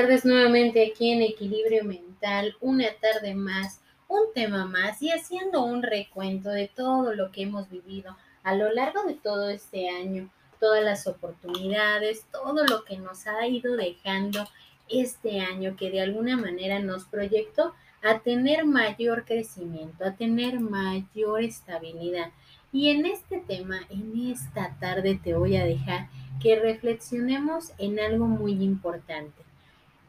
tardes nuevamente aquí en Equilibrio Mental, una tarde más, un tema más y haciendo un recuento de todo lo que hemos vivido a lo largo de todo este año, todas las oportunidades, todo lo que nos ha ido dejando este año que de alguna manera nos proyectó a tener mayor crecimiento, a tener mayor estabilidad. Y en este tema, en esta tarde te voy a dejar que reflexionemos en algo muy importante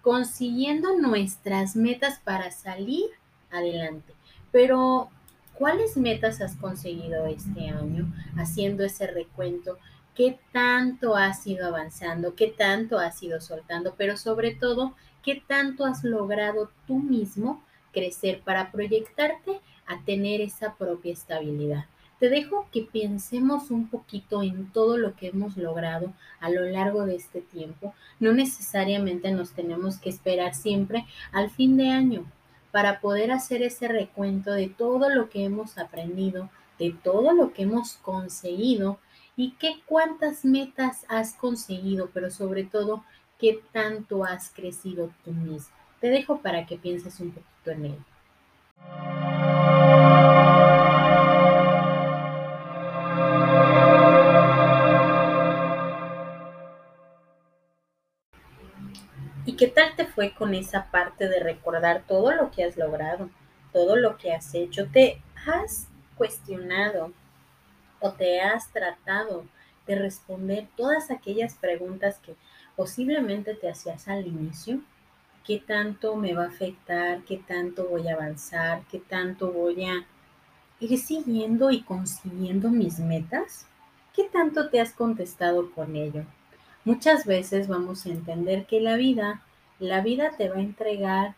consiguiendo nuestras metas para salir adelante. Pero, ¿cuáles metas has conseguido este año haciendo ese recuento? ¿Qué tanto has ido avanzando? ¿Qué tanto has ido soltando? Pero sobre todo, ¿qué tanto has logrado tú mismo crecer para proyectarte a tener esa propia estabilidad? Te dejo que pensemos un poquito en todo lo que hemos logrado a lo largo de este tiempo. No necesariamente nos tenemos que esperar siempre al fin de año para poder hacer ese recuento de todo lo que hemos aprendido, de todo lo que hemos conseguido y qué cuántas metas has conseguido, pero sobre todo qué tanto has crecido tú mismo. Te dejo para que pienses un poquito en ello. Fue con esa parte de recordar todo lo que has logrado, todo lo que has hecho? ¿Te has cuestionado o te has tratado de responder todas aquellas preguntas que posiblemente te hacías al inicio? ¿Qué tanto me va a afectar? ¿Qué tanto voy a avanzar? ¿Qué tanto voy a ir siguiendo y consiguiendo mis metas? ¿Qué tanto te has contestado con ello? Muchas veces vamos a entender que la vida, la vida te va a entregar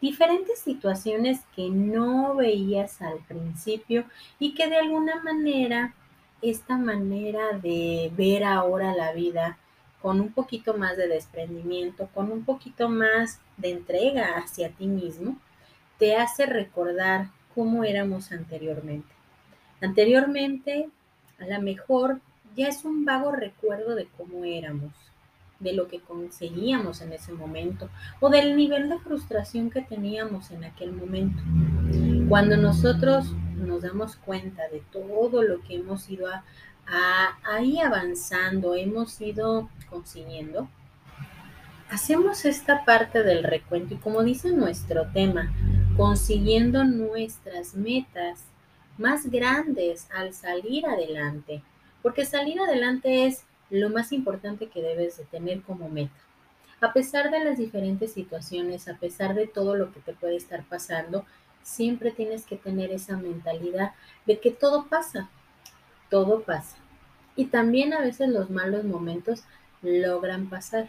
diferentes situaciones que no veías al principio y que de alguna manera esta manera de ver ahora la vida con un poquito más de desprendimiento, con un poquito más de entrega hacia ti mismo, te hace recordar cómo éramos anteriormente. Anteriormente, a lo mejor ya es un vago recuerdo de cómo éramos, de lo que conseguíamos en ese momento o del nivel de frustración que teníamos en aquel momento. Cuando nosotros nos damos cuenta de todo lo que hemos ido a, ahí avanzando, hemos ido consiguiendo, hacemos esta parte del recuento y como dice nuestro tema, consiguiendo nuestras metas más grandes al salir adelante porque salir adelante es lo más importante que debes de tener como meta. A pesar de las diferentes situaciones, a pesar de todo lo que te puede estar pasando, siempre tienes que tener esa mentalidad de que todo pasa, todo pasa. Y también a veces los malos momentos logran pasar.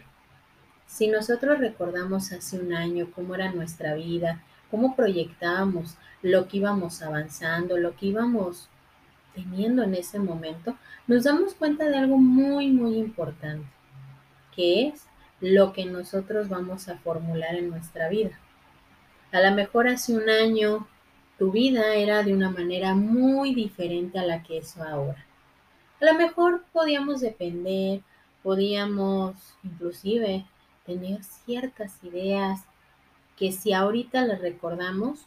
Si nosotros recordamos hace un año cómo era nuestra vida, cómo proyectábamos lo que íbamos avanzando, lo que íbamos teniendo en ese momento, nos damos cuenta de algo muy, muy importante, que es lo que nosotros vamos a formular en nuestra vida. A lo mejor hace un año tu vida era de una manera muy diferente a la que es ahora. A lo mejor podíamos depender, podíamos inclusive tener ciertas ideas que si ahorita las recordamos,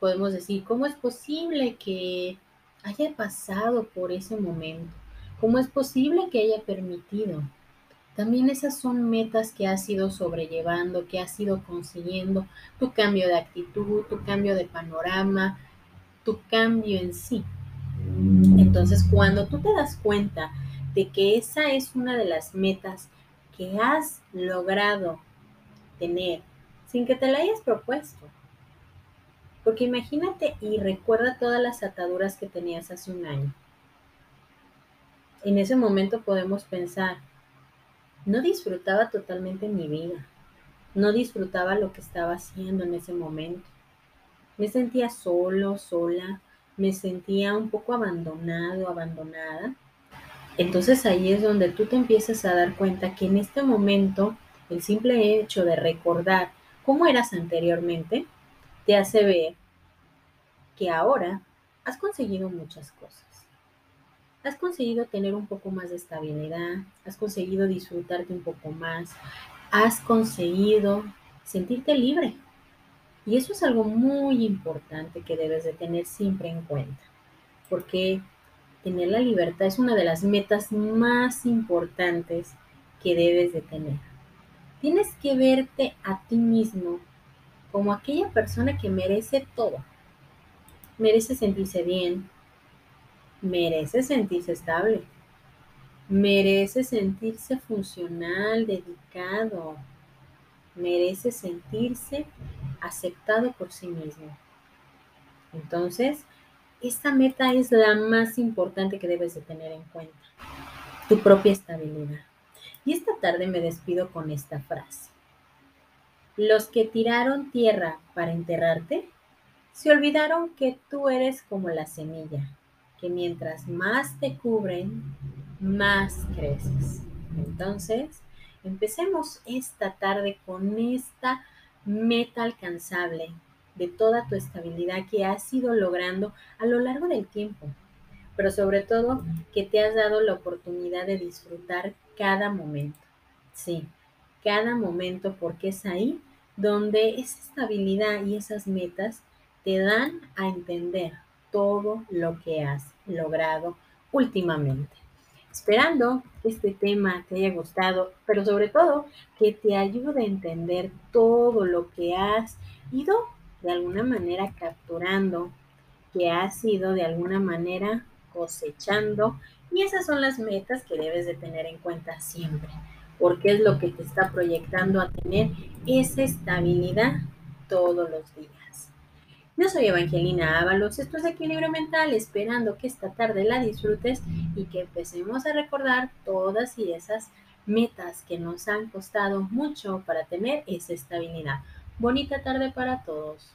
podemos decir, ¿cómo es posible que haya pasado por ese momento, cómo es posible que haya permitido. También esas son metas que has ido sobrellevando, que has ido consiguiendo, tu cambio de actitud, tu cambio de panorama, tu cambio en sí. Entonces, cuando tú te das cuenta de que esa es una de las metas que has logrado tener sin que te la hayas propuesto, porque imagínate y recuerda todas las ataduras que tenías hace un año. En ese momento podemos pensar, no disfrutaba totalmente mi vida, no disfrutaba lo que estaba haciendo en ese momento. Me sentía solo, sola, me sentía un poco abandonado, abandonada. Entonces ahí es donde tú te empiezas a dar cuenta que en este momento el simple hecho de recordar cómo eras anteriormente te hace ver que ahora has conseguido muchas cosas. Has conseguido tener un poco más de estabilidad, has conseguido disfrutarte un poco más, has conseguido sentirte libre. Y eso es algo muy importante que debes de tener siempre en cuenta, porque tener la libertad es una de las metas más importantes que debes de tener. Tienes que verte a ti mismo como aquella persona que merece todo. Merece sentirse bien, merece sentirse estable, merece sentirse funcional, dedicado, merece sentirse aceptado por sí mismo. Entonces, esta meta es la más importante que debes de tener en cuenta, tu propia estabilidad. Y esta tarde me despido con esta frase. Los que tiraron tierra para enterrarte, se olvidaron que tú eres como la semilla, que mientras más te cubren, más creces. Entonces, empecemos esta tarde con esta meta alcanzable de toda tu estabilidad que has ido logrando a lo largo del tiempo, pero sobre todo que te has dado la oportunidad de disfrutar cada momento. Sí, cada momento porque es ahí donde esa estabilidad y esas metas te dan a entender todo lo que has logrado últimamente. Esperando que este tema te haya gustado, pero sobre todo que te ayude a entender todo lo que has ido de alguna manera capturando, que has ido de alguna manera cosechando. Y esas son las metas que debes de tener en cuenta siempre, porque es lo que te está proyectando a tener esa estabilidad todos los días. Yo soy Evangelina Ábalos, esto es Equilibrio Mental, esperando que esta tarde la disfrutes y que empecemos a recordar todas y esas metas que nos han costado mucho para tener esa estabilidad. Bonita tarde para todos.